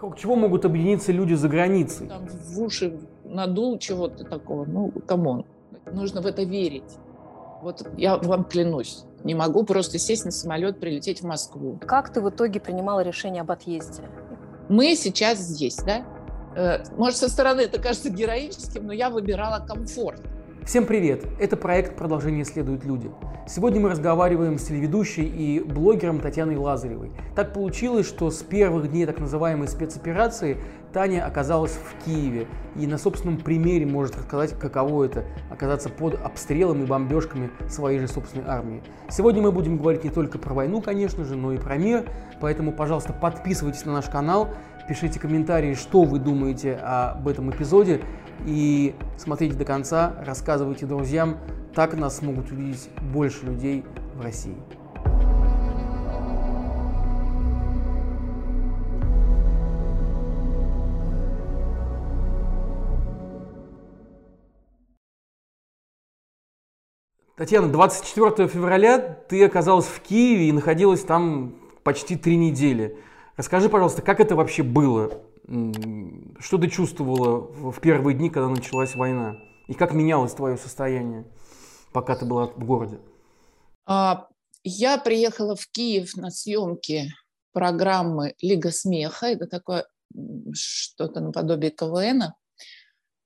Вокруг чего могут объединиться люди за границей? Там в уши надул чего-то такого. Ну, come on. Нужно в это верить. Вот я вам клянусь. Не могу просто сесть на самолет, прилететь в Москву. Как ты в итоге принимала решение об отъезде? Мы сейчас здесь, да? Э, может, со стороны это кажется героическим, но я выбирала комфорт. Всем привет! Это проект «Продолжение следуют люди». Сегодня мы разговариваем с телеведущей и блогером Татьяной Лазаревой. Так получилось, что с первых дней так называемой спецоперации Таня оказалась в Киеве и на собственном примере может рассказать, каково это – оказаться под обстрелом и бомбежками своей же собственной армии. Сегодня мы будем говорить не только про войну, конечно же, но и про мир, поэтому, пожалуйста, подписывайтесь на наш канал, пишите комментарии, что вы думаете об этом эпизоде, и смотрите до конца, рассказывайте друзьям, так нас смогут увидеть больше людей в России. Татьяна, 24 февраля ты оказалась в Киеве и находилась там почти три недели. Расскажи, пожалуйста, как это вообще было? Что ты чувствовала в первые дни, когда началась война? И как менялось твое состояние, пока ты была в городе? А, я приехала в Киев на съемки программы «Лига смеха». Это такое что-то наподобие КВН.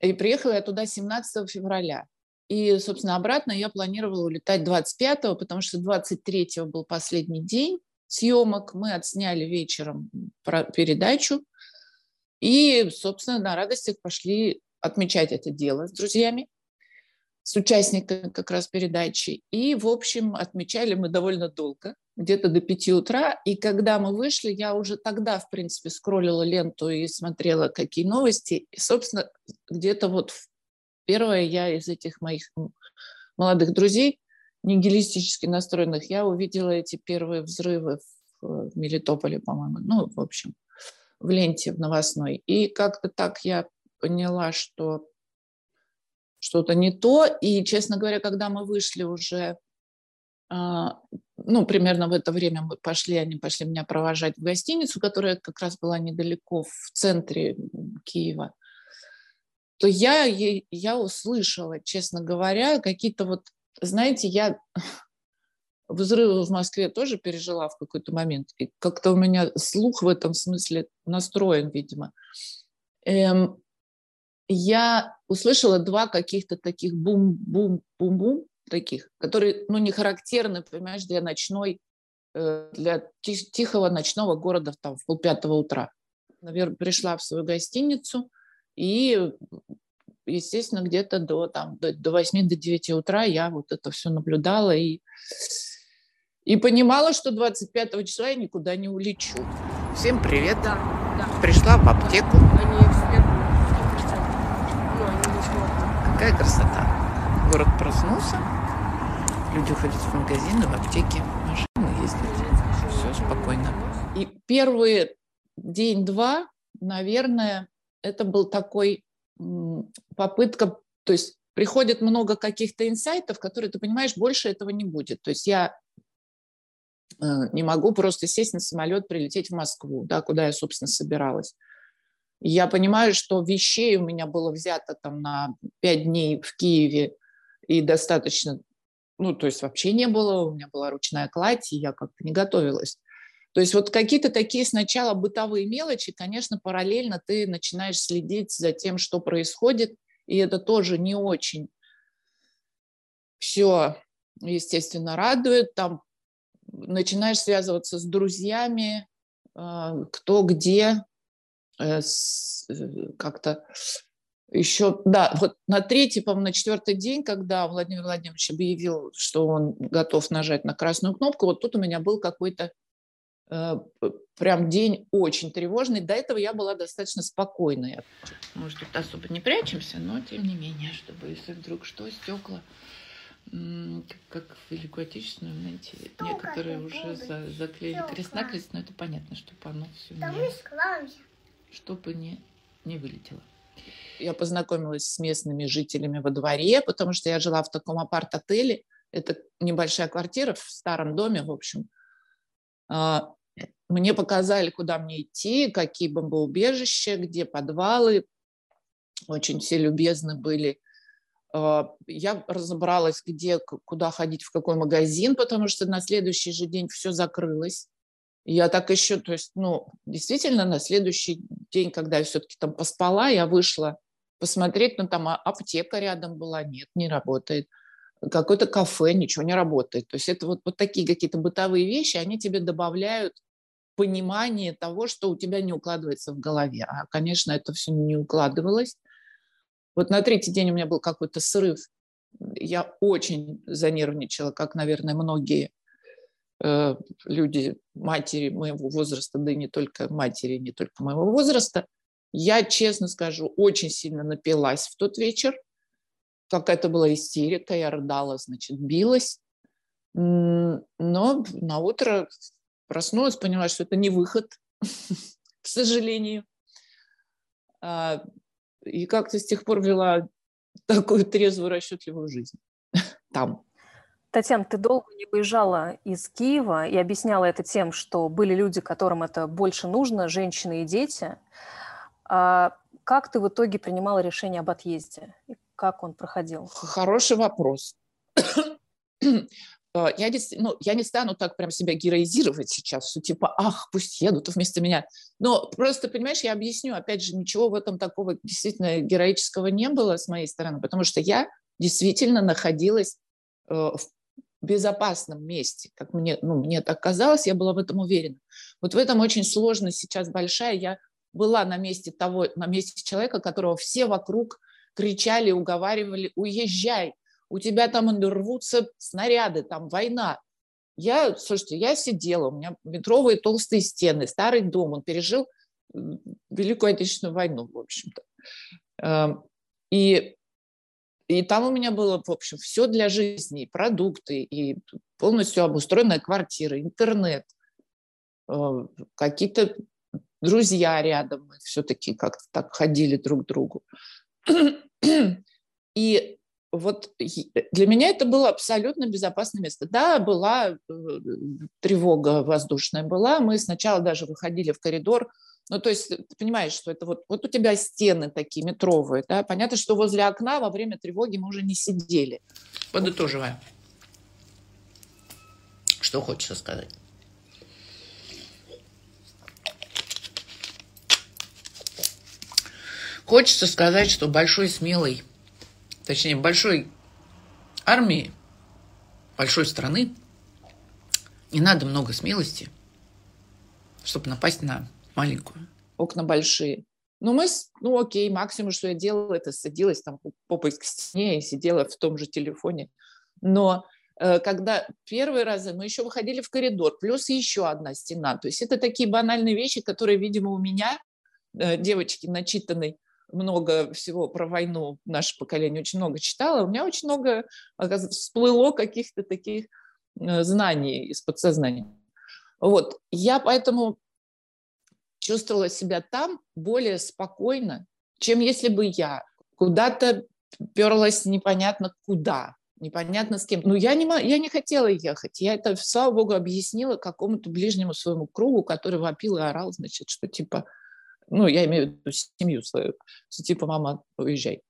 И приехала я туда 17 февраля. И, собственно, обратно я планировала улетать 25-го, потому что 23-го был последний день съемок. Мы отсняли вечером передачу. И, собственно, на радостях пошли отмечать это дело с друзьями, с участниками как раз передачи. И, в общем, отмечали мы довольно долго, где-то до пяти утра. И когда мы вышли, я уже тогда, в принципе, скроллила ленту и смотрела, какие новости. И, собственно, где-то вот первое я из этих моих молодых друзей, нигилистически настроенных, я увидела эти первые взрывы в, в Мелитополе, по-моему. Ну, в общем, в ленте в новостной. И как-то так я поняла, что что-то не то. И, честно говоря, когда мы вышли уже, а, ну, примерно в это время мы пошли, они пошли меня провожать в гостиницу, которая как раз была недалеко в центре Киева, то я, я услышала, честно говоря, какие-то вот, знаете, я взрывы в Москве тоже пережила в какой-то момент. И как-то у меня слух в этом смысле настроен, видимо. Эм, я услышала два каких-то таких бум-бум-бум-бум таких, которые, ну, не характерны, понимаешь, для ночной, э, для тихого ночного города там в полпятого утра. Наверное, пришла в свою гостиницу и естественно, где-то до, там, до, 8 до 9 утра я вот это все наблюдала и и понимала, что 25 числа я никуда не улечу. Всем привет. Да, да. Пришла в аптеку. Они Какая красота. Город проснулся. Люди ходят в магазины, в аптеки. Машины ездят. Все спокойно. И первые день-два, наверное, это был такой попытка, то есть приходит много каких-то инсайтов, которые ты понимаешь, больше этого не будет. То есть я не могу просто сесть на самолет, прилететь в Москву, да, куда я, собственно, собиралась. Я понимаю, что вещей у меня было взято там на пять дней в Киеве и достаточно, ну, то есть вообще не было, у меня была ручная кладь, и я как-то не готовилась. То есть вот какие-то такие сначала бытовые мелочи, конечно, параллельно ты начинаешь следить за тем, что происходит, и это тоже не очень все, естественно, радует. Там начинаешь связываться с друзьями, а, кто где, э, э, как-то еще, да, вот на третий, по-моему, на четвертый день, когда Владимир Владимирович объявил, что он готов нажать на красную кнопку, вот тут у меня был какой-то э, прям день очень тревожный. До этого я была достаточно спокойная. Может, тут особо не прячемся, но тем не менее, чтобы если вдруг что, стекла как в Великую Отечественную, знаете, ну, некоторые уже за, заклеили крест-накрест, но это понятно, чтобы оно все не... Чтобы не, не вылетело. Я познакомилась с местными жителями во дворе, потому что я жила в таком апарт-отеле. Это небольшая квартира в старом доме, в общем. А, мне показали, куда мне идти, какие бомбоубежища, где подвалы. Очень все любезны были. А, я разобралась, где, куда ходить, в какой магазин, потому что на следующий же день все закрылось. Я так еще, то есть, ну, действительно, на следующий день, когда я все-таки там поспала, я вышла посмотреть, ну, там а, аптека рядом была, нет, не работает. Какое-то кафе, ничего не работает. То есть это вот, вот такие какие-то бытовые вещи, они тебе добавляют понимание того, что у тебя не укладывается в голове. А, конечно, это все не укладывалось. Вот на третий день у меня был какой-то срыв. Я очень занервничала, как, наверное, многие э, люди, матери моего возраста, да и не только матери, не только моего возраста. Я, честно скажу, очень сильно напилась в тот вечер. Какая-то была истерика, я рыдала, значит, билась. Но на утро проснулась, поняла, что это не выход, к сожалению. И как-то с тех пор вела такую трезвую, расчетливую жизнь там. Татьяна, ты долго не выезжала из Киева и объясняла это тем, что были люди, которым это больше нужно, женщины и дети. А как ты в итоге принимала решение об отъезде? И как он проходил? Хороший вопрос. А, я, ну, я не стану так прям себя героизировать сейчас, что типа, ах, пусть едут вместо меня. Но просто, понимаешь, я объясню, опять же, ничего в этом такого действительно героического не было с моей стороны, потому что я действительно находилась э, в безопасном месте, как мне, ну, мне так казалось, я была в этом уверена. Вот в этом очень сложно сейчас большая. Я была на месте того, на месте человека, которого все вокруг кричали, уговаривали, уезжай, у тебя там рвутся снаряды, там война. Я, слушайте, я сидела, у меня метровые толстые стены, старый дом, он пережил Великую Отечественную войну, в общем-то. Эм, и, и там у меня было, в общем, все для жизни, и продукты, и полностью обустроенная квартира, интернет, э, какие-то друзья рядом, мы все-таки как-то так ходили друг к другу. И вот для меня это было абсолютно безопасное место. Да, была э, тревога воздушная была. Мы сначала даже выходили в коридор. Ну, то есть ты понимаешь, что это вот, вот у тебя стены такие метровые, да? Понятно, что возле окна во время тревоги мы уже не сидели. Подытоживая. Что хочется сказать? Хочется сказать, что большой смелый точнее, большой армии, большой страны, не надо много смелости, чтобы напасть на маленькую. Окна большие. Ну, мы, ну, окей, максимум, что я делала, это садилась там попой к стене и сидела в том же телефоне. Но э, когда первые разы мы еще выходили в коридор, плюс еще одна стена. То есть это такие банальные вещи, которые, видимо, у меня, э, девочки начитанной, много всего про войну наше поколение очень много читало, у меня очень много всплыло каких-то таких э, знаний из подсознания. Вот. Я поэтому чувствовала себя там более спокойно, чем если бы я куда-то перлась непонятно куда, непонятно с кем. Ну, я не, я не хотела ехать. Я это, слава богу, объяснила какому-то ближнему своему кругу, который вопил и орал, значит, что типа ну, я имею в виду семью свою, типа, мама, уезжай.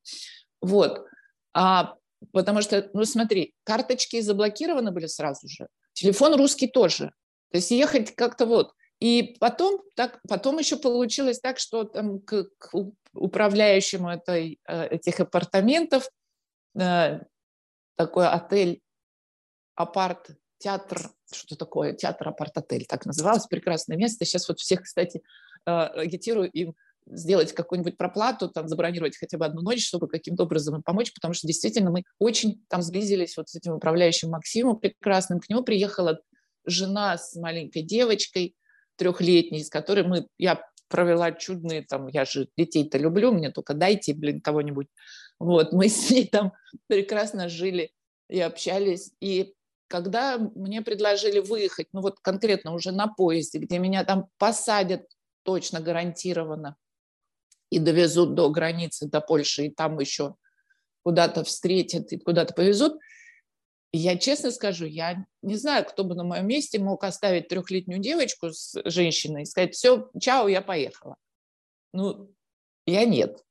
Вот. А, потому что, ну, смотри, карточки заблокированы были сразу же, телефон русский тоже. То есть ехать как-то вот. И потом, так, потом еще получилось так, что там к, к управляющему этой, э, этих апартаментов э, такой отель, апарт, театр, что такое, театр, апарт-отель, так называлось, прекрасное место. Сейчас вот всех, кстати, агитирую им сделать какую-нибудь проплату, там, забронировать хотя бы одну ночь, чтобы каким-то образом им помочь, потому что действительно мы очень там сблизились вот с этим управляющим Максимом прекрасным. К нему приехала жена с маленькой девочкой трехлетней, с которой мы, я провела чудные, там, я же детей-то люблю, мне только дайте, блин, кого-нибудь. Вот, мы с ней там прекрасно жили и общались. И когда мне предложили выехать, ну вот конкретно уже на поезде, где меня там посадят точно гарантированно, и довезут до границы, до Польши, и там еще куда-то встретят и куда-то повезут. я честно скажу, я не знаю, кто бы на моем месте мог оставить трехлетнюю девочку с женщиной и сказать, все, чао, я поехала. Ну, я нет.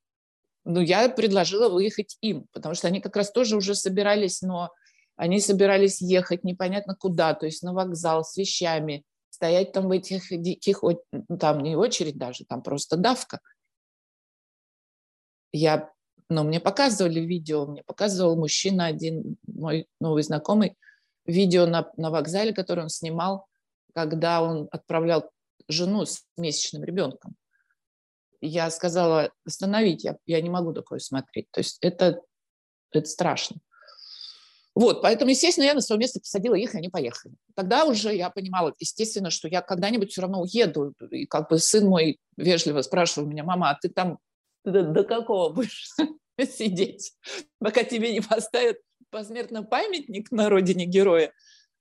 Ну, я предложила выехать им, потому что они как раз тоже уже собирались, но они собирались ехать непонятно куда, то есть на вокзал с вещами, стоять там в этих диких, там не очередь даже, там просто давка. Я но мне показывали видео, мне показывал мужчина один, мой новый знакомый, видео на, на вокзале, которое он снимал, когда он отправлял жену с месячным ребенком. Я сказала, остановить, я, я не могу такое смотреть. То есть это, это страшно. Вот, поэтому, естественно, я на свое место посадила их, и они поехали. Тогда уже я понимала, естественно, что я когда-нибудь все равно уеду. И как бы сын мой вежливо спрашивал меня, мама, а ты там до, до какого будешь сидеть, пока тебе не поставят посмертно памятник на родине героя.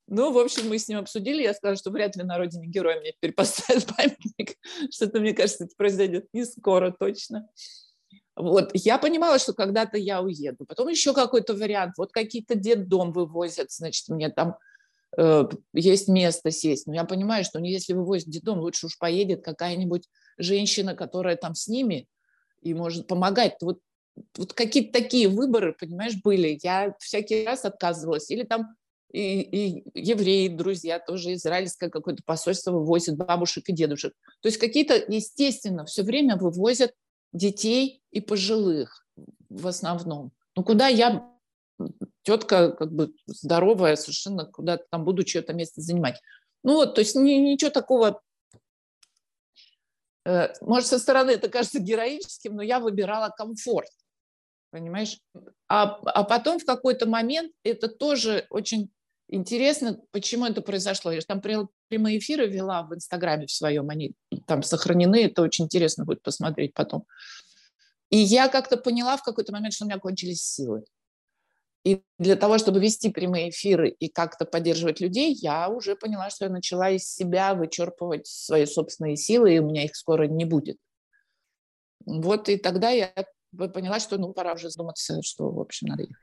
Ну, в общем, мы с ним обсудили. Я сказала, что вряд ли на родине героя мне теперь поставят памятник. Что-то, мне кажется, это произойдет не скоро точно. Вот, я понимала, что когда-то я уеду. Потом еще какой-то вариант. Вот какие-то детдом вывозят, значит, мне там э, есть место сесть. Но я понимаю, что если вывозят детдом, лучше уж поедет какая-нибудь женщина, которая там с ними и может помогать. Вот вот какие-то такие выборы, понимаешь, были. Я всякий раз отказывалась. Или там и, и евреи, друзья, тоже израильское какое-то посольство вывозят бабушек и дедушек. То есть какие-то, естественно, все время вывозят детей и пожилых в основном. Ну куда я, тетка как бы здоровая, совершенно куда-то там буду чье-то место занимать. Ну вот, то есть ничего такого э, может, со стороны это кажется героическим, но я выбирала комфорт понимаешь? А, а потом в какой-то момент это тоже очень интересно, почему это произошло. Я же там прямые эфиры вела в Инстаграме в своем, они там сохранены, это очень интересно будет посмотреть потом. И я как-то поняла в какой-то момент, что у меня кончились силы. И для того, чтобы вести прямые эфиры и как-то поддерживать людей, я уже поняла, что я начала из себя вычерпывать свои собственные силы, и у меня их скоро не будет. Вот и тогда я поняла, что ну пора уже задуматься, что, в общем, надо ехать.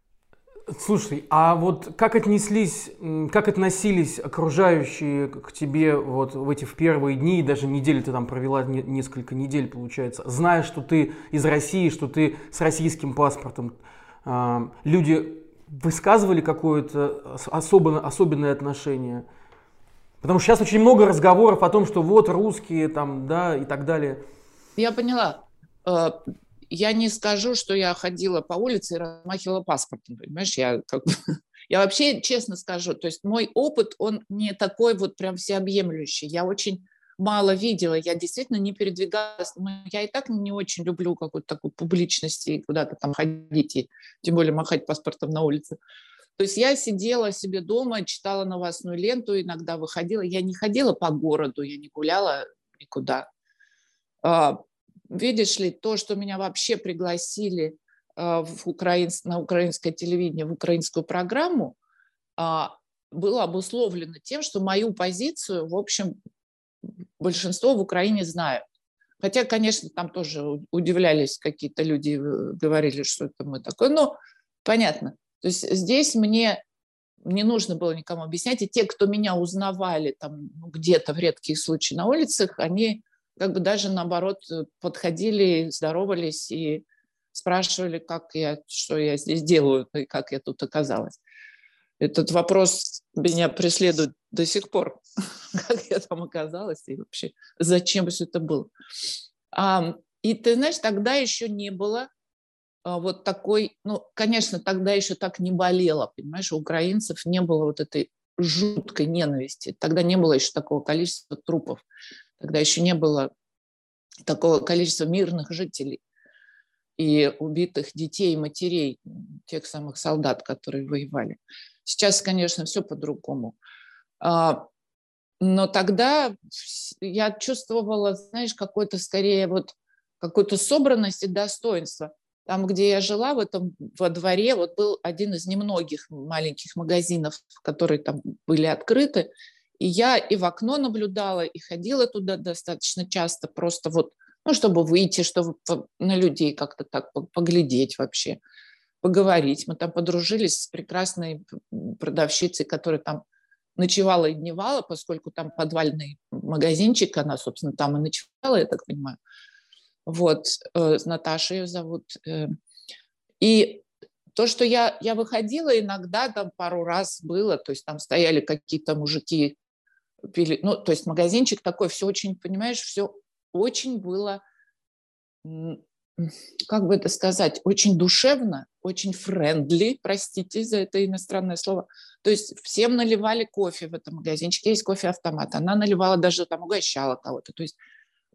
Слушай, а вот как отнеслись, как относились окружающие к тебе вот в эти в первые дни, даже недели ты там провела несколько недель, получается, зная, что ты из России, что ты с российским паспортом, а, люди высказывали какое-то особенное, особенное отношение? Потому что сейчас очень много разговоров о том, что вот русские там, да, и так далее. Я поняла. Я не скажу, что я ходила по улице и размахивала паспортом, понимаешь, я как бы... Я вообще честно скажу, то есть мой опыт, он не такой вот прям всеобъемлющий. Я очень мало видела, я действительно не передвигалась. Но я и так не очень люблю какую-то такую публичность и куда-то там ходить, и тем более махать паспортом на улице. То есть я сидела себе дома, читала новостную ленту, иногда выходила. Я не ходила по городу, я не гуляла никуда. Видишь ли, то, что меня вообще пригласили а, в украин... на украинское телевидение, в украинскую программу, а, было обусловлено тем, что мою позицию, в общем, большинство в Украине знают. Хотя, конечно, там тоже удивлялись какие-то люди, э, говорили, что это мы такое, но понятно. То есть здесь мне не нужно было никому объяснять, и те, кто меня узнавали там ну, где-то в редкие случаи на улицах, они как бы даже наоборот э, подходили, здоровались и спрашивали, как я, что я здесь делаю и как я тут оказалась. Этот вопрос меня преследует до сих пор, как я там оказалась и вообще зачем все это было. А, и ты знаешь, тогда еще не было а, вот такой, ну, конечно, тогда еще так не болело, понимаешь, у украинцев не было вот этой жуткой ненависти. Тогда не было еще такого количества трупов. Тогда еще не было такого количества мирных жителей и убитых детей и матерей, тех самых солдат, которые воевали. Сейчас, конечно, все по-другому. А, но тогда я чувствовала, знаешь, какой-то скорее вот какую-то собранность и достоинство. Там, где я жила, в этом во дворе, вот был один из немногих маленьких магазинов, которые там были открыты, и я и в окно наблюдала, и ходила туда достаточно часто, просто вот, ну, чтобы выйти, чтобы на людей как-то так поглядеть вообще. поговорить. Мы там подружились с прекрасной продавщицей, которая там ночевала и дневала, поскольку там подвальный магазинчик, она, собственно, там и ночевала, я так понимаю. Вот, э, Наташа ее зовут. Э. И то, что я, я выходила иногда, там пару раз было, то есть там стояли какие-то мужики, пили, ну, то есть магазинчик такой, все очень, понимаешь, все очень было, как бы это сказать, очень душевно, очень френдли, простите за это иностранное слово. То есть всем наливали кофе в этом магазинчике, есть кофе-автомат. Она наливала даже там, угощала кого-то. То есть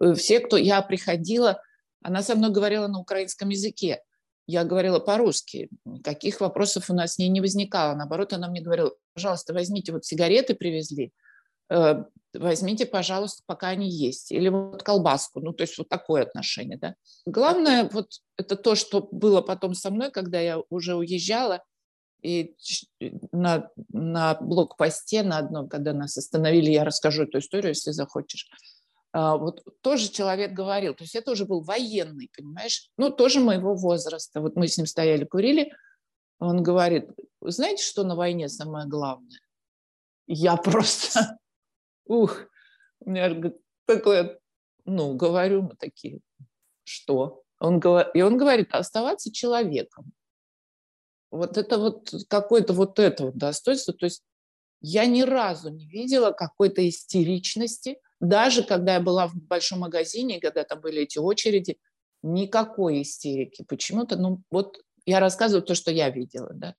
э, все, кто я приходила, она со мной говорила на украинском языке. Я говорила по-русски. Никаких вопросов у нас с ней не возникало. Наоборот, она мне говорила, пожалуйста, возьмите, вот сигареты привезли, возьмите, пожалуйста, пока они есть. Или вот колбаску. Ну, то есть вот такое отношение. Да? Главное, вот это то, что было потом со мной, когда я уже уезжала, и на, на блокпосте на одном, когда нас остановили, я расскажу эту историю, если захочешь. А, вот тоже человек говорил, то есть это уже был военный, понимаешь, ну тоже моего возраста. Вот мы с ним стояли, курили, он говорит, знаете, что на войне самое главное? Я просто Ух, у меня такое, ну, говорю мы такие, что? Он, и он говорит, оставаться человеком. Вот это вот какое-то вот это вот достоинство. То есть я ни разу не видела какой-то истеричности, даже когда я была в большом магазине, когда там были эти очереди, никакой истерики. Почему-то, ну вот я рассказываю то, что я видела, да.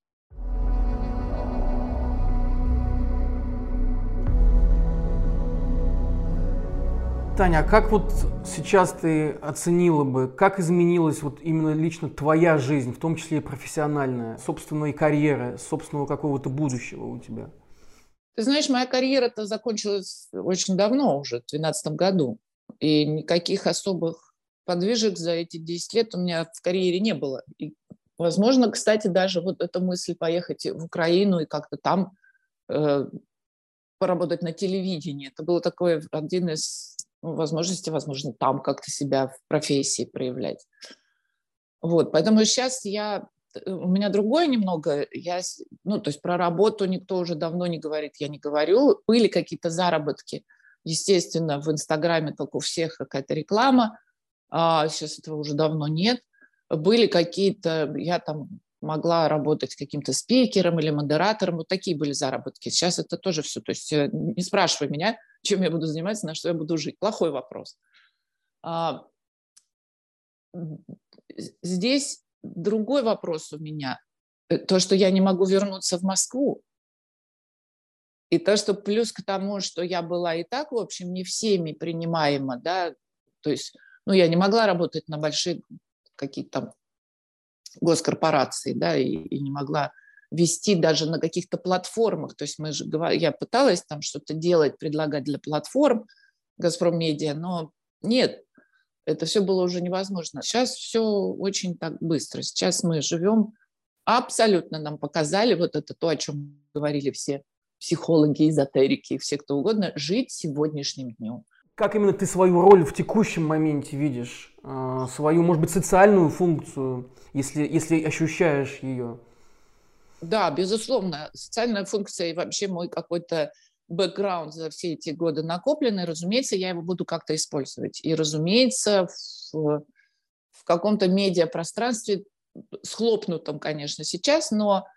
Таня, а как вот сейчас ты оценила бы, как изменилась вот именно лично твоя жизнь, в том числе и профессиональная, собственной карьеры, собственного какого-то будущего у тебя? Ты знаешь, моя карьера-то закончилась очень давно уже, в 2012 году. И никаких особых подвижек за эти 10 лет у меня в карьере не было. И, возможно, кстати, даже вот эта мысль поехать в Украину и как-то там э, поработать на телевидении, это был такой один из возможности, возможно, там как-то себя в профессии проявлять. Вот, поэтому сейчас я, э, у меня другое немного, я, ну, то есть про работу никто уже давно не говорит, я не говорю. Были какие-то заработки, естественно, в Инстаграме только у всех какая-то реклама, а сейчас этого уже давно нет. Были какие-то, я там могла работать каким-то спикером или модератором, вот такие были заработки. Сейчас это тоже все, то есть э, не спрашивай меня, чем я буду заниматься, на что я буду жить. Плохой вопрос. А, здесь другой вопрос у меня. Э, то, что я не могу вернуться в Москву, и то, что плюс к тому, что я была и так, в общем, не всеми принимаема, да, то есть, ну, я не могла работать на большие какие-то там госкорпорации, да, и, и не могла вести даже на каких-то платформах. То есть мы же, я пыталась там что-то делать, предлагать для платформ Газпром Медиа, но нет, это все было уже невозможно. Сейчас все очень так быстро. Сейчас мы живем, абсолютно нам показали вот это то, о чем говорили все психологи, эзотерики, все кто угодно, жить сегодняшним днем. Как именно ты свою роль в текущем моменте видишь? А, свою, может быть, социальную функцию, если, если ощущаешь ее? Да, безусловно, социальная функция и вообще мой какой-то бэкграунд за все эти годы накопленный, разумеется, я его буду как-то использовать. И, разумеется, в, в каком-то медиапространстве, схлопнутом, конечно, сейчас, но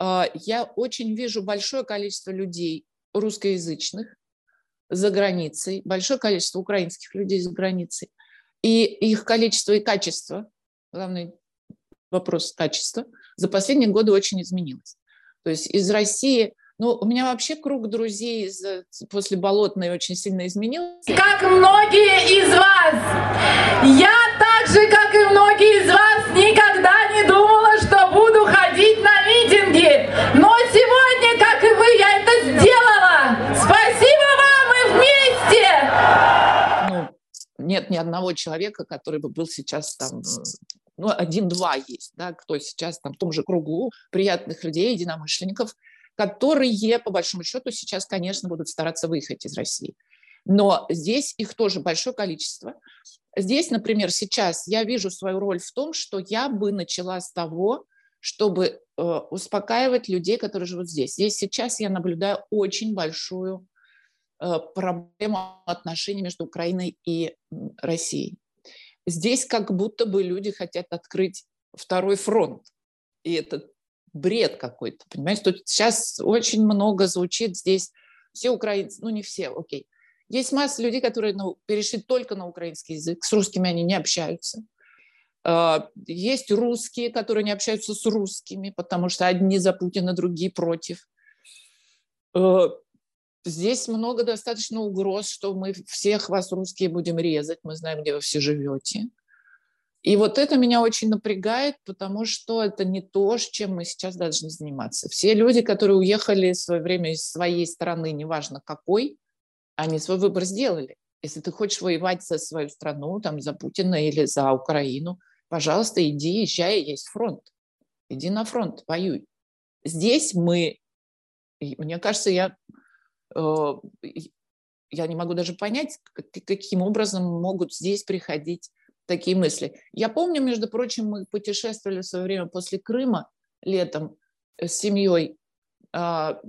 э, я очень вижу большое количество людей русскоязычных за границей, большое количество украинских людей за границей, и их количество и качество, главный вопрос качества, за последние годы очень изменилось. То есть из России, ну, у меня вообще круг друзей из, после Болотной очень сильно изменился. Как многие из вас, я так же, как и многие из вас, никогда ни одного человека, который бы был сейчас там ну, один-два есть, да, кто сейчас там в том же кругу приятных людей, единомышленников, которые, по большому счету, сейчас, конечно, будут стараться выехать из России. Но здесь их тоже большое количество. Здесь, например, сейчас я вижу свою роль в том, что я бы начала с того, чтобы э, успокаивать людей, которые живут здесь. Здесь сейчас я наблюдаю очень большую проблему отношений между Украиной и Россией. Здесь как будто бы люди хотят открыть второй фронт. И это бред какой-то, понимаете? Тут сейчас очень много звучит здесь. Все украинцы, ну не все, окей. Есть масса людей, которые ну, перешли только на украинский язык, с русскими они не общаются. А, есть русские, которые не общаются с русскими, потому что одни за Путина, другие против. Здесь много достаточно угроз, что мы всех вас, русские, будем резать. Мы знаем, где вы все живете. И вот это меня очень напрягает, потому что это не то, с чем мы сейчас должны заниматься. Все люди, которые уехали в свое время из своей страны, неважно какой, они свой выбор сделали. Если ты хочешь воевать за свою страну, там, за Путина или за Украину, пожалуйста, иди, езжай, есть фронт. Иди на фронт, воюй. Здесь мы, мне кажется, я, я не могу даже понять, каким образом могут здесь приходить такие мысли. Я помню, между прочим, мы путешествовали в свое время после Крыма летом с семьей, а,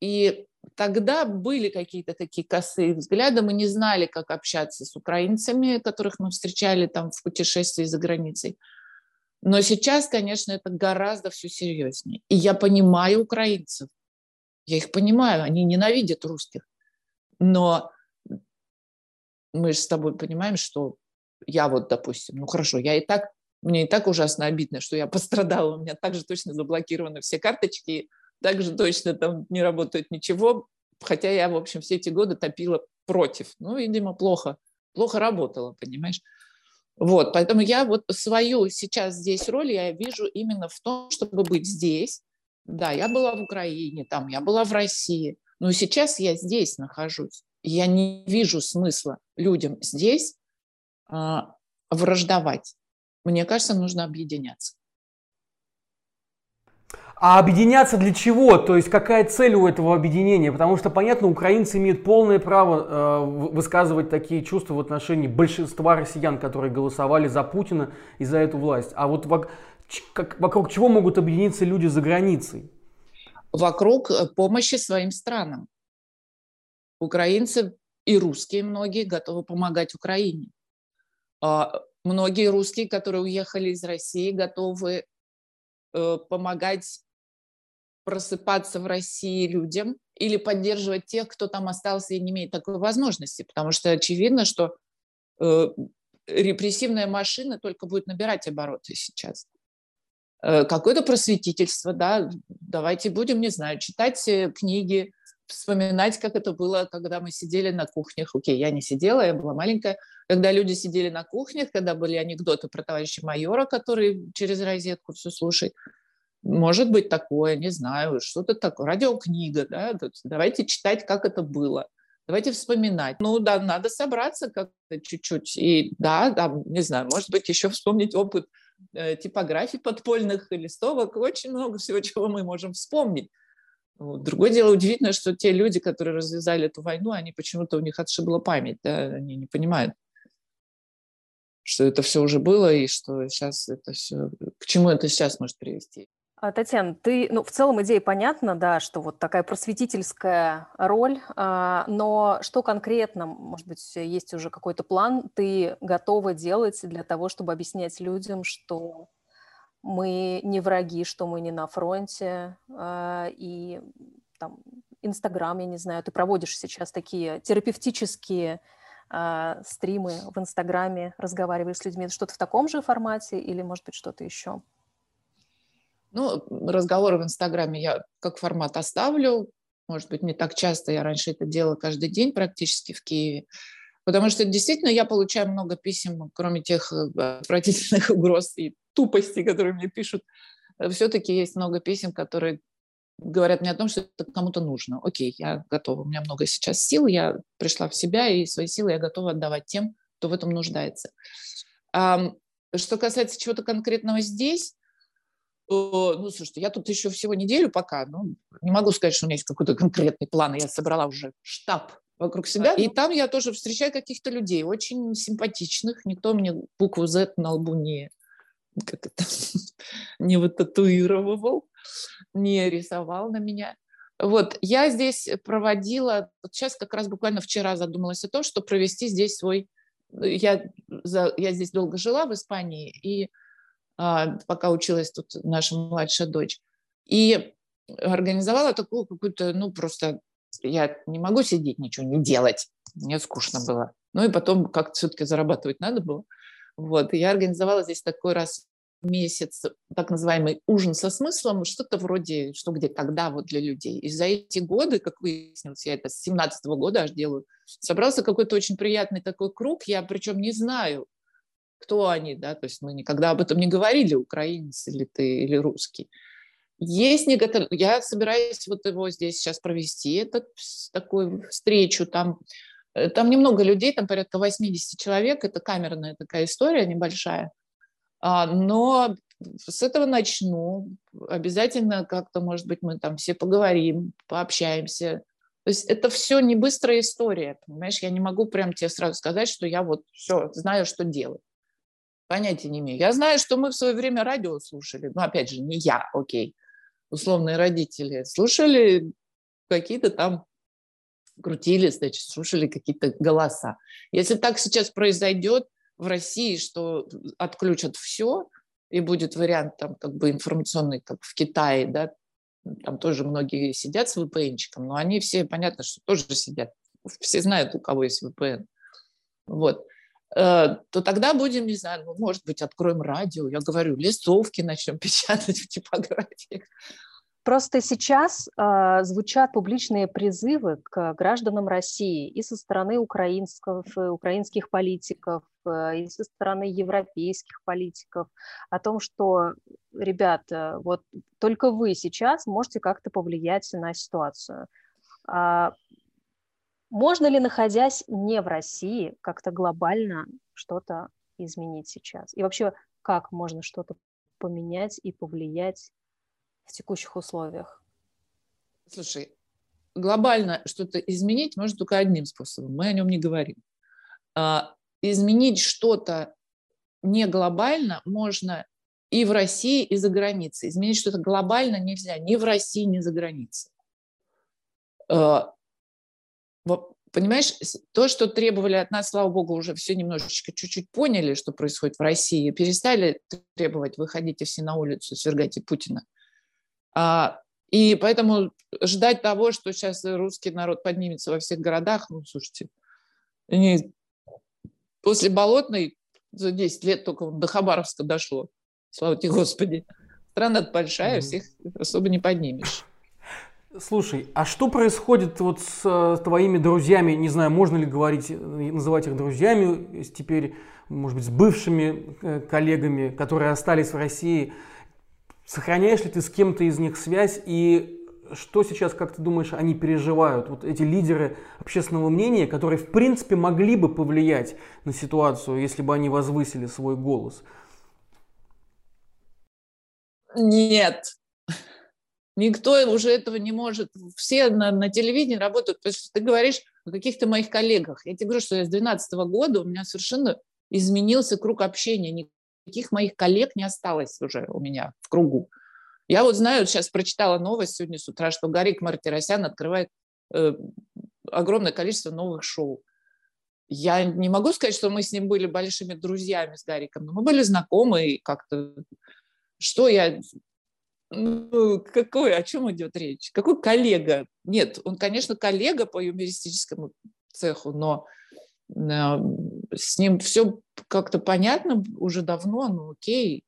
и тогда были какие-то такие косые взгляды, мы не знали, как общаться с украинцами, которых мы встречали там в путешествии за границей. Но сейчас, конечно, это гораздо все серьезнее. И я понимаю украинцев, я их понимаю, они ненавидят русских. Но мы же с тобой понимаем, что я вот, допустим, ну хорошо, я и так, мне и так ужасно обидно, что я пострадала, у меня также точно заблокированы все карточки, также точно там не работает ничего, хотя я, в общем, все эти годы топила против. Ну, видимо, плохо, плохо работала, понимаешь? Вот, поэтому я вот свою сейчас здесь роль я вижу именно в том, чтобы быть здесь. Да, я была в Украине, там, я была в России, но сейчас я здесь нахожусь. Я не вижу смысла людям здесь а, враждовать. Мне кажется, нужно объединяться. А объединяться для чего? То есть какая цель у этого объединения? Потому что, понятно, украинцы имеют полное право э, высказывать такие чувства в отношении большинства россиян, которые голосовали за Путина и за эту власть. А вот как, вокруг чего могут объединиться люди за границей? Вокруг э, помощи своим странам. Украинцы и русские многие готовы помогать Украине. А многие русские, которые уехали из России, готовы э, помогать просыпаться в России людям или поддерживать тех, кто там остался и не имеет такой возможности, потому что очевидно, что э, репрессивная машина только будет набирать обороты сейчас. Э, какое-то просветительство, да, давайте будем, не знаю, читать э, книги, вспоминать, как это было, когда мы сидели на кухнях. Окей, я не сидела, я была маленькая. Когда люди сидели на кухнях, когда были анекдоты про товарища майора, который через розетку все слушает, может быть такое, не знаю, что-то такое, радиокнига, да, давайте читать, как это было, давайте вспоминать. Ну да, надо собраться как-то чуть-чуть, и да, да, не знаю, может быть еще вспомнить опыт типографий подпольных листовок, очень много всего, чего мы можем вспомнить. Другое дело удивительно, что те люди, которые развязали эту войну, они почему-то у них отшибла память, да, они не понимают, что это все уже было и что сейчас это все, к чему это сейчас может привести. А, Татьяна, ты, ну, в целом идея понятна, да, что вот такая просветительская роль, а, но что конкретно, может быть, есть уже какой-то план, ты готова делать для того, чтобы объяснять людям, что мы не враги, что мы не на фронте, а, и там Инстаграм, я не знаю, ты проводишь сейчас такие терапевтические стримы в Инстаграме, разговариваешь с людьми, что-то в таком же формате или, может быть, что-то еще? Ну, разговоры в Инстаграме я как формат оставлю. Может быть, не так часто. Я раньше это делала каждый день практически в Киеве. Потому что действительно я получаю много писем, кроме тех э, отвратительных угроз и тупости, которые мне пишут. Все-таки есть много писем, которые говорят мне о том, что это кому-то нужно. Окей, я готова. У меня много сейчас сил, я пришла в себя, и свои силы я готова отдавать тем, кто в этом нуждается. Что касается чего-то конкретного здесь, ну, слушайте, я тут еще всего неделю пока, ну, не могу сказать, что у меня есть какой-то конкретный план, я собрала уже штаб вокруг себя, и там я тоже встречаю каких-то людей, очень симпатичных, никто мне букву Z на лбу не, как это, не вытатуировал, не рисовал на меня. Вот, я здесь проводила, вот сейчас как раз буквально вчера задумалась о том, что провести здесь свой, я, за, я здесь долго жила в Испании, и пока училась тут наша младшая дочь, и организовала такую какую-то, ну, просто я не могу сидеть, ничего не делать, мне скучно было. Ну и потом как-то все-таки зарабатывать надо было. Вот, и я организовала здесь такой раз месяц так называемый ужин со смыслом, что-то вроде «что, где, когда» вот для людей. И за эти годы, как выяснилось, я это с 17 -го года аж делаю, собрался какой-то очень приятный такой круг, я причем не знаю, кто они, да, то есть мы никогда об этом не говорили, украинец или ты, или русский. Есть некоторые, я собираюсь вот его здесь сейчас провести, этот такую встречу, там, э, там немного людей, там порядка 80 человек, это камерная такая история небольшая, а, но с этого начну. Обязательно как-то, может быть, мы там все поговорим, пообщаемся. То есть это все не быстрая история, понимаешь? Я не могу прям тебе сразу сказать, что я вот все знаю, что делать. Понятия не имею. Я знаю, что мы в свое время радио слушали. Ну, опять же, не я, окей. Условные родители слушали какие-то там крутили, значит, слушали какие-то голоса. Если так сейчас произойдет, в России, что отключат все, и будет вариант там как бы информационный, как в Китае, да, там тоже многие сидят с VPN-чиком, но они все, понятно, что тоже сидят. Все знают, у кого есть VPN. Вот то тогда будем, не знаю, ну, может быть, откроем радио, я говорю, листовки начнем печатать в типографиях. Просто сейчас э, звучат публичные призывы к гражданам России и со стороны украинских, украинских политиков, э, и со стороны европейских политиков о том, что, ребята, вот только вы сейчас можете как-то повлиять на ситуацию. А можно ли, находясь не в России, как-то глобально что-то изменить сейчас? И вообще, как можно что-то поменять и повлиять в текущих условиях? Слушай, глобально что-то изменить можно только одним способом. Мы о нем не говорим. А, изменить что-то не глобально можно и в России, и за границей. Изменить что-то глобально нельзя ни в России, ни за границей. Понимаешь, то, что требовали от нас, слава богу, уже все немножечко чуть-чуть поняли, что происходит в России, перестали требовать, выходите все на улицу, свергайте Путина – а, и поэтому ждать того, что сейчас русский народ поднимется во всех городах, ну, слушайте, они после Болотной за 10 лет только до Хабаровска дошло. Слава тебе, Господи. Страна большая, всех особо не поднимешь. Слушай, а что происходит вот с, с твоими друзьями? Не знаю, можно ли говорить, называть их друзьями теперь, может быть, с бывшими э, коллегами, которые остались в России. Сохраняешь ли ты с кем-то из них связь и что сейчас, как ты думаешь, они переживают, вот эти лидеры общественного мнения, которые, в принципе, могли бы повлиять на ситуацию, если бы они возвысили свой голос? Нет. Никто уже этого не может. Все на, на телевидении работают. Потому что ты говоришь о каких-то моих коллегах. Я тебе говорю, что я с 2012 года у меня совершенно изменился круг общения никаких моих коллег не осталось уже у меня в кругу. Я вот знаю, сейчас прочитала новость сегодня с утра, что Гарик Мартиросян открывает э, огромное количество новых шоу. Я не могу сказать, что мы с ним были большими друзьями с Гариком, но мы были знакомы и как-то... Что я... Ну, какой, о чем идет речь? Какой коллега? Нет, он, конечно, коллега по юмористическому цеху, но с ним все как-то понятно уже давно, ну окей,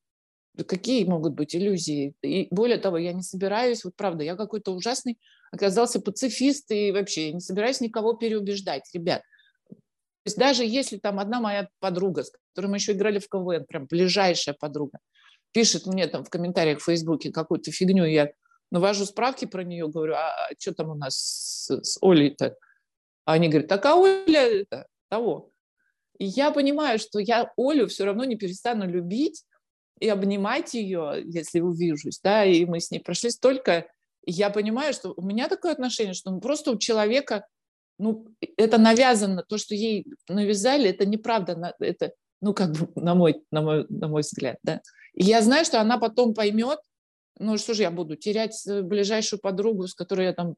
какие могут быть иллюзии? И более того, я не собираюсь, вот правда, я какой-то ужасный оказался пацифист и вообще я не собираюсь никого переубеждать, ребят. То есть даже если там одна моя подруга, с которой мы еще играли в КВН, прям ближайшая подруга, пишет мне там в комментариях в Фейсбуке какую-то фигню, я навожу справки про нее, говорю, а, а что там у нас с, с Олей-то? А они говорят, так а Оля это, того. И я понимаю, что я Олю все равно не перестану любить и обнимать ее, если увижусь, да, и мы с ней прошли столько, я понимаю, что у меня такое отношение, что ну, просто у человека, ну, это навязано, то, что ей навязали, это неправда, это Ну, как бы, на мой, на мой, на мой взгляд, да. И я знаю, что она потом поймет, ну, что же я буду, терять э, ближайшую подругу, с которой я там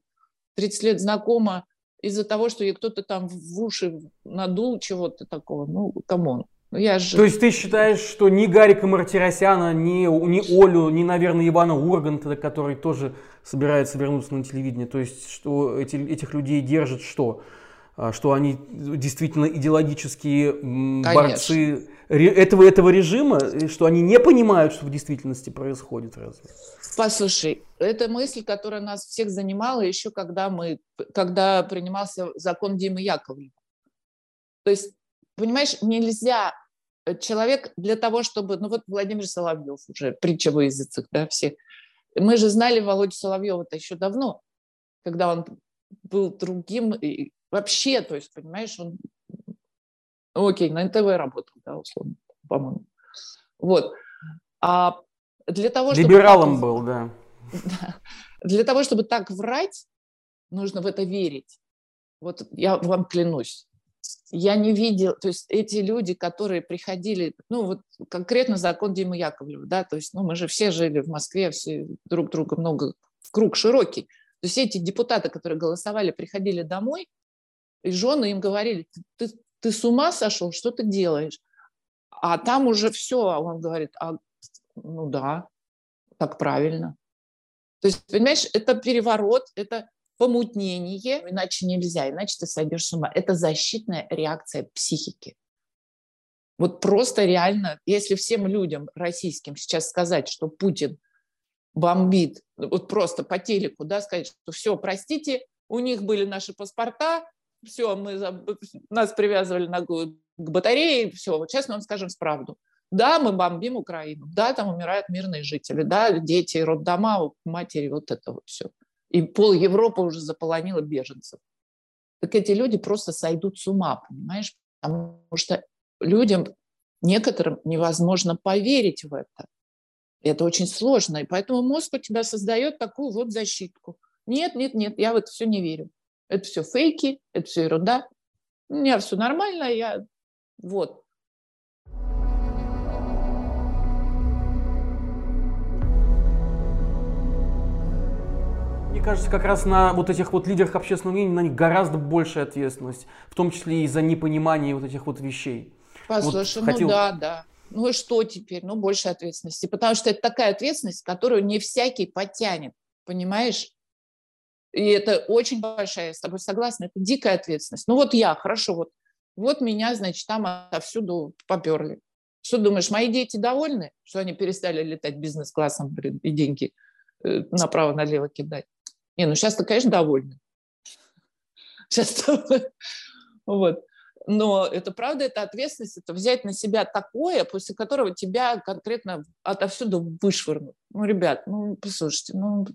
30 лет знакома, из-за того, что ей кто-то там в уши надул чего-то такого. Ну, come on. Ну, я же... То есть ты считаешь, что ни Гарика Мартиросяна, ни, ни Олю, ни, наверное, Ивана Урганта, который тоже собирается вернуться на телевидение, то есть что эти, этих людей держит что? А, что они действительно идеологические Конечно. борцы этого, этого режима, что они не понимают, что в действительности происходит разве? Послушай, это мысль, которая нас всех занимала еще когда мы, когда принимался закон Димы Яковлева. То есть, понимаешь, нельзя э, человек для того, чтобы, ну вот Владимир Соловьев уже притча в языцах, да, все. Мы же знали Володю Соловьева-то еще давно, когда он был другим, и вообще, то есть, понимаешь, он, ну, окей, на НТВ работал, да, условно, по-моему. Вот. А для того, чтобы... Либералом был, да. Для того, чтобы так врать, нужно в это верить. Вот я вам клянусь. Я не видел, то есть эти люди, которые приходили, ну вот конкретно закон Димы Яковлева, да, то есть ну, мы же все жили в Москве, все друг друга много, круг широкий. То есть эти депутаты, которые голосовали, приходили домой, и жены им говорили, ты, ты с ума сошел, что ты делаешь? А там уже все, а он говорит, а, ну да, так правильно. То есть, понимаешь, это переворот, это помутнение, иначе нельзя, иначе ты сойдешь с ума. Это защитная реакция психики. Вот просто реально, если всем людям российским сейчас сказать, что Путин бомбит, вот просто по телеку, да, сказать, что все, простите, у них были наши паспорта, все, мы, нас привязывали на, к батарее, все, вот сейчас мы вам скажем правду. Да, мы бомбим Украину, да, там умирают мирные жители, да, дети, роддома, матери, вот это вот все. И пол Европы уже заполонило беженцев. Так эти люди просто сойдут с ума, понимаешь? Потому что людям, некоторым невозможно поверить в это. Это очень сложно, и поэтому мозг у тебя создает такую вот защитку. Нет, нет, нет, я в это все не верю. Это все фейки, это все ерунда. У меня все нормально, я вот. кажется, как раз на вот этих вот лидерах общественного мнения на них гораздо большая ответственность, в том числе и за непонимание вот этих вот вещей. Послушай, вот ну хотел... да, да. Ну и что теперь? Ну, больше ответственности. Потому что это такая ответственность, которую не всякий потянет, понимаешь? И это очень большая, я с тобой согласна, это дикая ответственность. Ну вот я, хорошо, вот, вот меня, значит, там отовсюду поперли. Что думаешь, мои дети довольны, что они перестали летать бизнес-классом и деньги э, направо-налево кидать? Не, ну сейчас-то, конечно, довольны. Сейчас вот. Но это правда, это ответственность, это взять на себя такое, после которого тебя конкретно отовсюду вышвырнут. Ну, ребят, ну, послушайте, ну,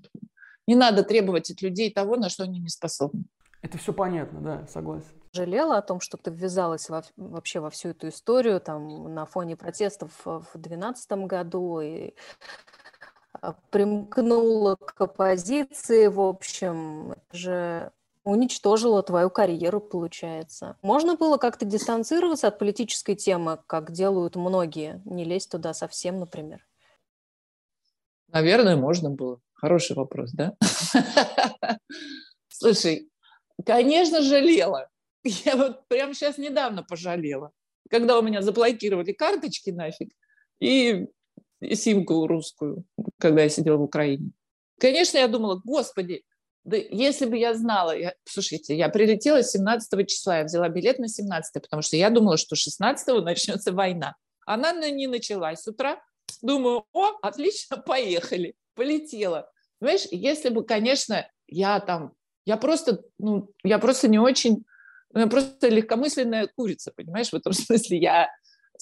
не надо требовать от людей того, на что они не способны. Это все понятно, да, согласен. Жалела о том, что ты ввязалась во, вообще во всю эту историю там на фоне протестов в 2012 году и а, примкнула к оппозиции, в общем, это же уничтожила твою карьеру, получается. Можно было как-то дистанцироваться от политической темы, как делают многие, не лезть туда совсем, например? Наверное, можно было. Хороший вопрос, да? Слушай, конечно, жалела. Я вот прямо сейчас недавно пожалела, когда у меня заблокировали карточки нафиг, и симку русскую, когда я сидела в Украине. Конечно, я думала, господи, да если бы я знала, я, слушайте, я прилетела 17 числа, я взяла билет на 17, потому что я думала, что 16 начнется война. Она не началась с утра. Думаю, о, отлично, поехали, полетела. Понимаешь, если бы, конечно, я там, я просто, ну, я просто не очень, я просто легкомысленная курица, понимаешь, в этом смысле я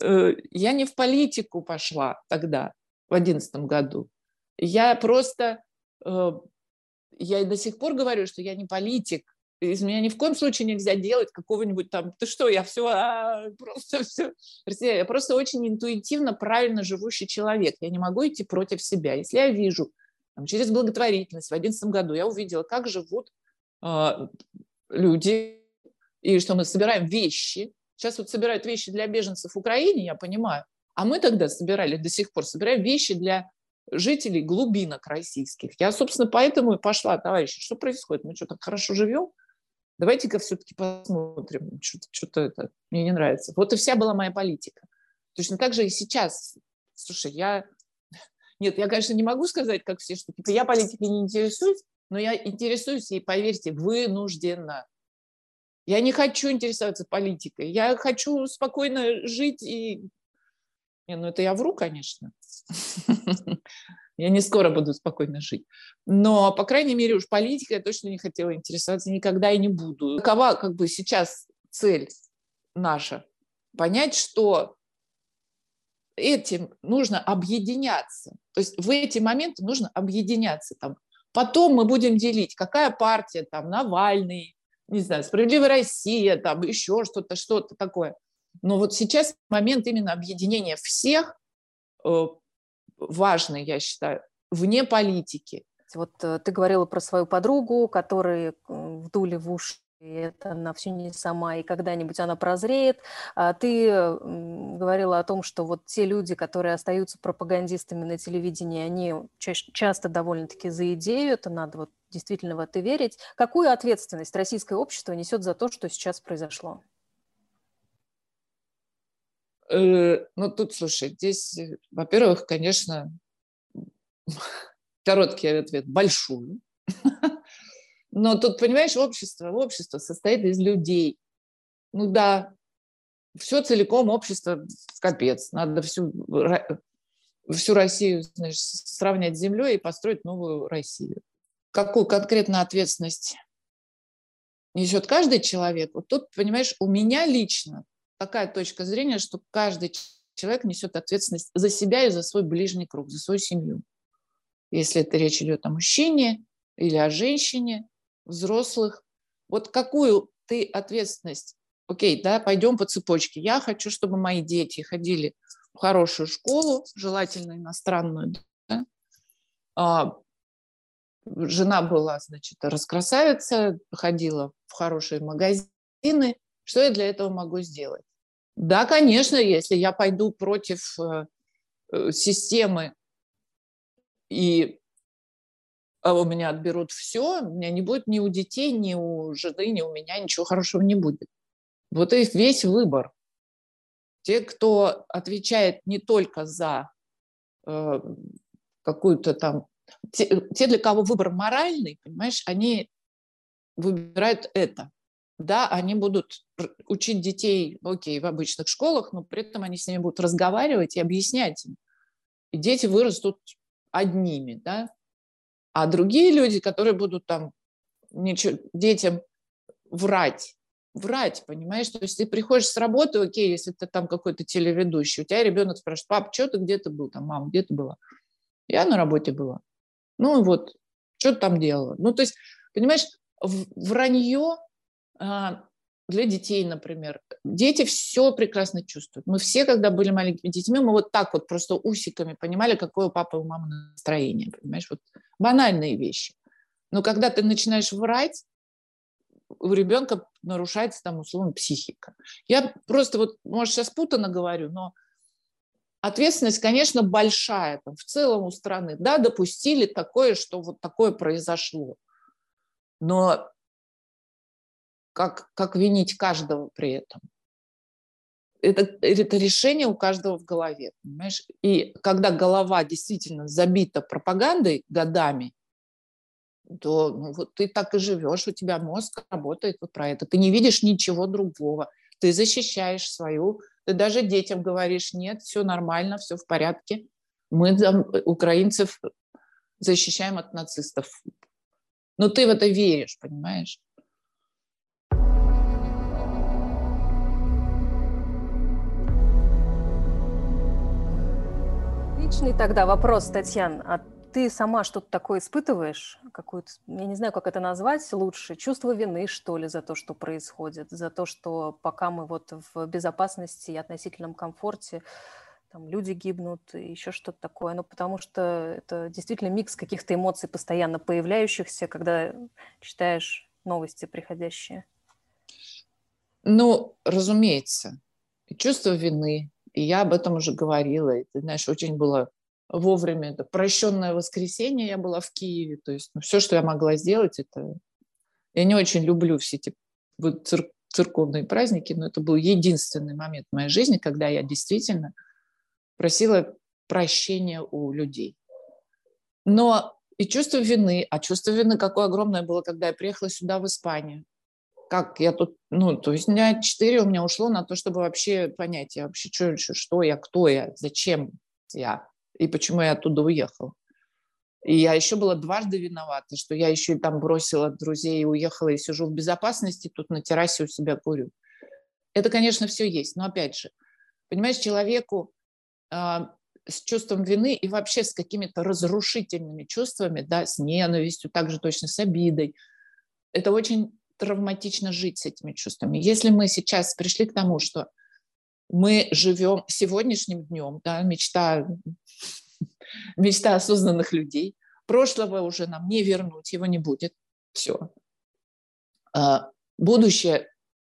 Э, я не в политику пошла тогда, в одиннадцатом году. Я просто, э, я и до сих пор говорю, что я не политик. Из меня ни в коем случае нельзя делать какого-нибудь там, ты что, я все, а, просто все. Я просто очень интуитивно, правильно живущий человек. Я не могу идти против себя. Если я вижу там, через благотворительность в одиннадцатом году, я увидела, как живут э, люди, и что мы собираем вещи, Сейчас вот собирают вещи для беженцев в Украине, я понимаю. А мы тогда собирали, до сих пор собираем вещи для жителей глубинок российских. Я, собственно, поэтому и пошла, товарищи, что происходит? Мы что, так хорошо живем? Давайте-ка все-таки посмотрим, что-то это мне не нравится. Вот и вся была моя политика. Точно так же и сейчас. Слушай, я... Нет, я, конечно, не могу сказать, как все, что типа, я политикой не интересуюсь, но я интересуюсь, и поверьте, вынуждена. Я не хочу интересоваться политикой. Я хочу спокойно жить и... Не, ну это я вру, конечно. Я не скоро буду спокойно жить. Но, по крайней мере, уж политикой я точно не хотела интересоваться никогда и не буду. Какова как бы сейчас цель наша? Понять, что этим нужно объединяться. То есть в эти моменты нужно объединяться. Там. Потом мы будем делить, какая партия, там, Навальный, не знаю, Справедливая Россия, там еще что-то, что-то такое. Но вот сейчас момент именно объединения всех важный, я считаю, вне политики. Вот э, ты говорила про свою подругу, которой вдули в уши и это она все не сама, и когда-нибудь она прозреет. А ты говорила о том, что вот те люди, которые остаются пропагандистами на телевидении, они ча- часто довольно-таки за идею, это надо вот действительно в это верить. Какую ответственность российское общество несет за то, что сейчас произошло? Э, ну, тут, слушай, здесь, э, во-первых, конечно, короткий ответ – большую. Но тут, понимаешь, общество, общество состоит из людей. Ну да, все целиком общество капец. Надо всю, всю Россию значит, сравнять с землей и построить новую Россию. Какую конкретно ответственность несет каждый человек? Вот тут, понимаешь, у меня лично такая точка зрения, что каждый человек несет ответственность за себя и за свой ближний круг, за свою семью. Если это речь идет о мужчине или о женщине, взрослых. Вот какую ты ответственность? Окей, да, пойдем по цепочке. Я хочу, чтобы мои дети ходили в хорошую школу, желательно иностранную. Да? А, жена была, значит, раскрасавица, ходила в хорошие магазины. Что я для этого могу сделать? Да, конечно, если я пойду против э, э, системы и а у меня отберут все, у меня не будет ни у детей, ни у жены, ни у меня ничего хорошего не будет. Вот и весь выбор. Те, кто отвечает не только за э, какую-то там... Те, те, для кого выбор моральный, понимаешь, они выбирают это да, они будут учить детей, окей, в обычных школах, но при этом они с ними будут разговаривать и объяснять им. И дети вырастут одними, да. А другие люди, которые будут там ничего, детям врать, врать, понимаешь? То есть ты приходишь с работы, окей, если ты там какой-то телеведущий, у тебя ребенок спрашивает, пап, что ты где то был? Там, мама, где ты была? Я на работе была. Ну вот, что ты там делала? Ну, то есть, понимаешь, вранье для детей, например. Дети все прекрасно чувствуют. Мы все, когда были маленькими детьми, мы вот так вот просто усиками понимали, какое у папы и у мамы настроение, понимаешь? Вот банальные вещи. Но когда ты начинаешь врать, у ребенка нарушается там условно психика. Я просто вот, может, сейчас путано говорю, но ответственность, конечно, большая там, в целом у страны. Да, допустили такое, что вот такое произошло. Но как, как винить каждого при этом. Это, это решение у каждого в голове, понимаешь? И когда голова действительно забита пропагандой годами, то ну, вот ты так и живешь, у тебя мозг работает вот про это. Ты не видишь ничего другого. Ты защищаешь свою, ты даже детям говоришь, нет, все нормально, все в порядке. Мы там, украинцев защищаем от нацистов. Но ты в это веришь, понимаешь? Личный тогда вопрос, Татьяна. А ты сама что-то такое испытываешь? Какую-то, я не знаю, как это назвать лучше, чувство вины, что ли, за то, что происходит, за то, что пока мы вот в безопасности и относительном комфорте, там люди гибнут, и еще что-то такое. Ну, потому что это действительно микс каких-то эмоций, постоянно появляющихся, когда читаешь новости приходящие. Ну, разумеется, чувство вины, и я об этом уже говорила, и, ты знаешь, очень было вовремя, это прощенное воскресенье, я была в Киеве, то есть ну, все, что я могла сделать, это... Я не очень люблю все эти цир... церковные праздники, но это был единственный момент в моей жизни, когда я действительно просила прощения у людей. Но и чувство вины, а чувство вины какое огромное было, когда я приехала сюда, в Испанию. Как я тут, ну, то есть дня четыре у меня ушло на то, чтобы вообще понять, я вообще что, что я, кто я, зачем я и почему я оттуда уехала. И я еще была дважды виновата, что я еще и там бросила друзей и уехала, и сижу в безопасности, тут на террасе у себя курю. Это, конечно, все есть, но опять же, понимаешь, человеку э, с чувством вины и вообще с какими-то разрушительными чувствами, да, с ненавистью, также точно с обидой, это очень травматично жить с этими чувствами. Если мы сейчас пришли к тому, что мы живем сегодняшним днем, да, мечта, мечта осознанных людей. Прошлого уже нам не вернуть, его не будет. Все. А, будущее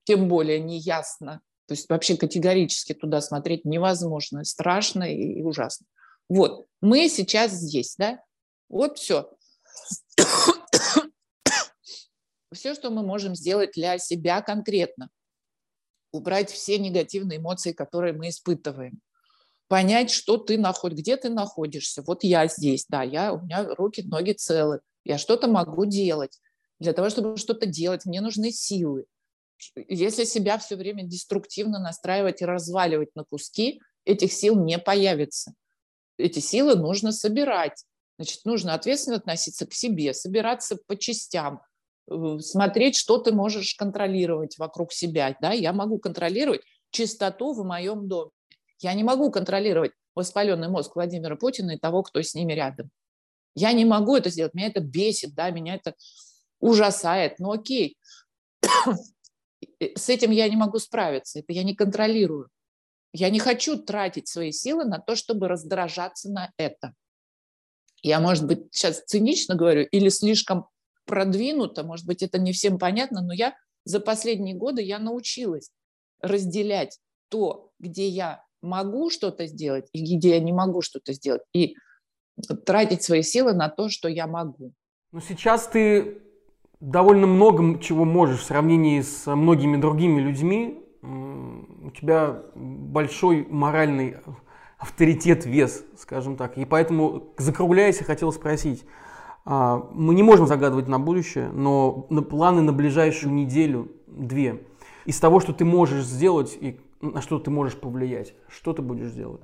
тем более не ясно. То есть вообще категорически туда смотреть невозможно, страшно и ужасно. Вот, мы сейчас здесь, да? Вот все. Все, что мы можем сделать для себя конкретно убрать все негативные эмоции, которые мы испытываем. Понять, что ты находишь, где ты находишься. Вот я здесь, да, я, у меня руки, ноги целы, я что-то могу делать. Для того, чтобы что-то делать, мне нужны силы. Если себя все время деструктивно настраивать и разваливать на куски, этих сил не появится. Эти силы нужно собирать. Значит, нужно ответственно относиться к себе, собираться по частям, смотреть, что ты можешь контролировать вокруг себя. Да? Я могу контролировать чистоту в моем доме. Я не могу контролировать воспаленный мозг Владимира Путина и того, кто с ними рядом. Я не могу это сделать. Меня это бесит, да, меня это ужасает. Ну окей, с этим я не могу справиться. Это я не контролирую. Я не хочу тратить свои силы на то, чтобы раздражаться на это. Я, может быть, сейчас цинично говорю или слишком продвинуто, может быть, это не всем понятно, но я за последние годы я научилась разделять то, где я могу что-то сделать и где я не могу что-то сделать, и тратить свои силы на то, что я могу. Но сейчас ты довольно много чего можешь в сравнении с многими другими людьми. У тебя большой моральный авторитет, вес, скажем так. И поэтому, закругляясь, я хотел спросить, мы не можем загадывать на будущее, но на планы на ближайшую неделю, две. Из того, что ты можешь сделать и на что ты можешь повлиять, что ты будешь делать?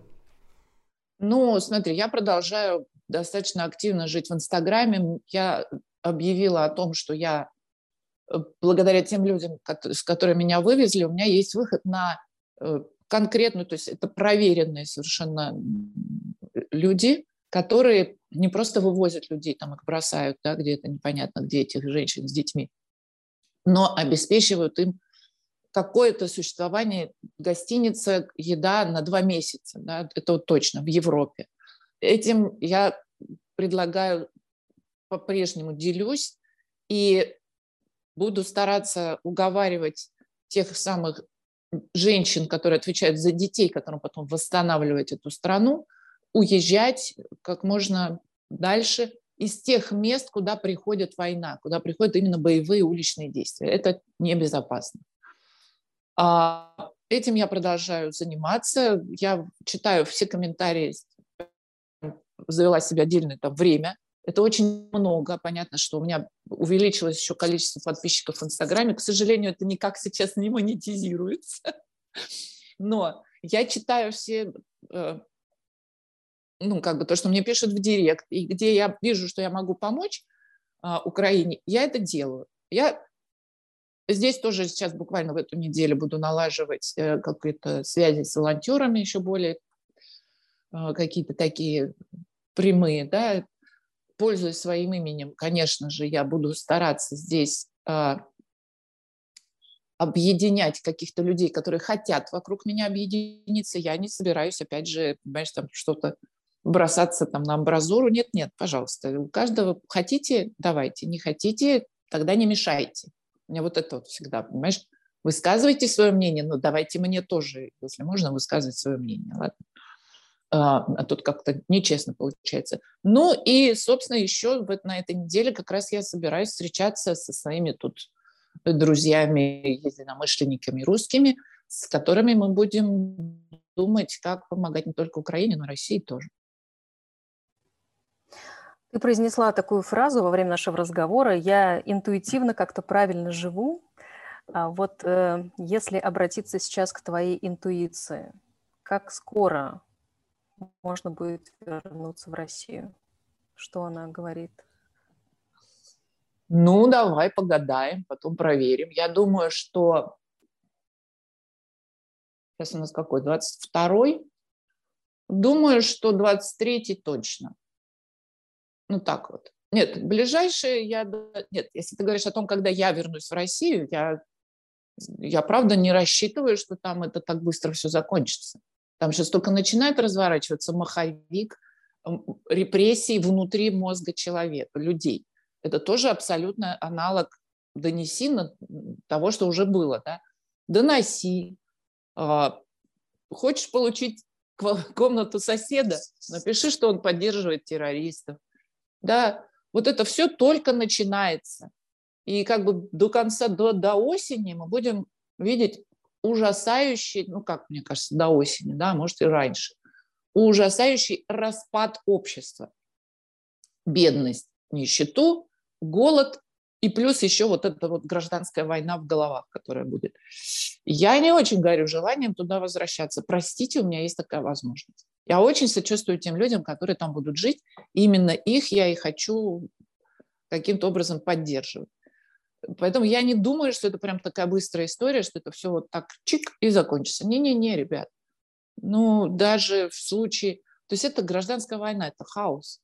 Ну, смотри, я продолжаю достаточно активно жить в Инстаграме. Я объявила о том, что я, э, благодаря тем людям, с которыми меня вывезли, у меня есть выход на э, конкретную, то есть это проверенные совершенно люди, которые не просто вывозят людей, там их бросают, да, где-то непонятно, где этих женщин с детьми, но обеспечивают им какое-то существование, гостиница, еда на два месяца, да, это вот точно, в Европе. Этим я предлагаю, по-прежнему делюсь и буду стараться уговаривать тех самых женщин, которые отвечают за детей, которым потом восстанавливать эту страну, уезжать как можно дальше из тех мест, куда приходит война, куда приходят именно боевые уличные действия. Это небезопасно. А этим я продолжаю заниматься. Я читаю все комментарии, завела себе отдельное там время. Это очень много. Понятно, что у меня увеличилось еще количество подписчиков в Инстаграме. К сожалению, это никак сейчас не монетизируется. Но я читаю все э, ну, как бы то, что мне пишут в директ, и где я вижу, что я могу помочь а, Украине, я это делаю. Я здесь тоже сейчас буквально в эту неделю буду налаживать э, какие-то связи с волонтерами еще более э, какие-то такие прямые, да, пользуясь своим именем, конечно же, я буду стараться здесь э, объединять каких-то людей, которые хотят вокруг меня объединиться. Я не собираюсь, опять же, понимаешь, там что-то бросаться там на амбразуру. Нет, нет, пожалуйста. У каждого хотите, давайте. Не хотите, тогда не мешайте. У меня вот это вот всегда, понимаешь? Высказывайте свое мнение, но давайте мне тоже, если можно, высказывать свое мнение, ладно? А, а тут как-то нечестно получается. Ну и, собственно, еще вот на этой неделе как раз я собираюсь встречаться со своими тут друзьями, единомышленниками русскими, с которыми мы будем думать, как помогать не только Украине, но и России тоже. Ты произнесла такую фразу во время нашего разговора «я интуитивно как-то правильно живу». А вот э, если обратиться сейчас к твоей интуиции, как скоро можно будет вернуться в Россию? Что она говорит? Ну, давай погадаем, потом проверим. Я думаю, что... Сейчас у нас какой? 22-й? Думаю, что 23-й точно. Ну, так вот. Нет, ближайшие я... Нет, если ты говоришь о том, когда я вернусь в Россию, я, я правда не рассчитываю, что там это так быстро все закончится. Там сейчас только начинает разворачиваться маховик репрессий внутри мозга человека, людей. Это тоже абсолютно аналог донеси на того, что уже было. Да? Доноси. А, хочешь получить комнату соседа, напиши, что он поддерживает террористов. Да, вот это все только начинается. И как бы до конца, до, до осени мы будем видеть ужасающий, ну как мне кажется, до осени, да, может и раньше, ужасающий распад общества. Бедность, нищету, голод и плюс еще вот эта вот гражданская война в головах, которая будет. Я не очень горю желанием туда возвращаться. Простите, у меня есть такая возможность. Я очень сочувствую тем людям, которые там будут жить. именно их я и хочу каким-то образом поддерживать. Поэтому я не думаю, что это прям такая быстрая история, что это все вот так чик и закончится. Не-не-не, ребят. Ну, даже в случае... То есть это гражданская война, это хаос.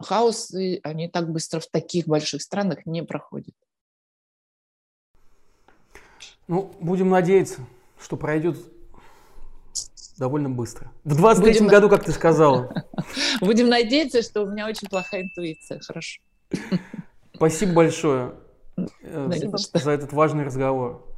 Хаос, они так быстро в таких больших странах не проходят. Ну, будем надеяться, что пройдет довольно быстро. В 23 Будем... году, как ты сказала. Будем надеяться, что у меня очень плохая интуиция. Хорошо. Спасибо большое. Э, за этот важный разговор.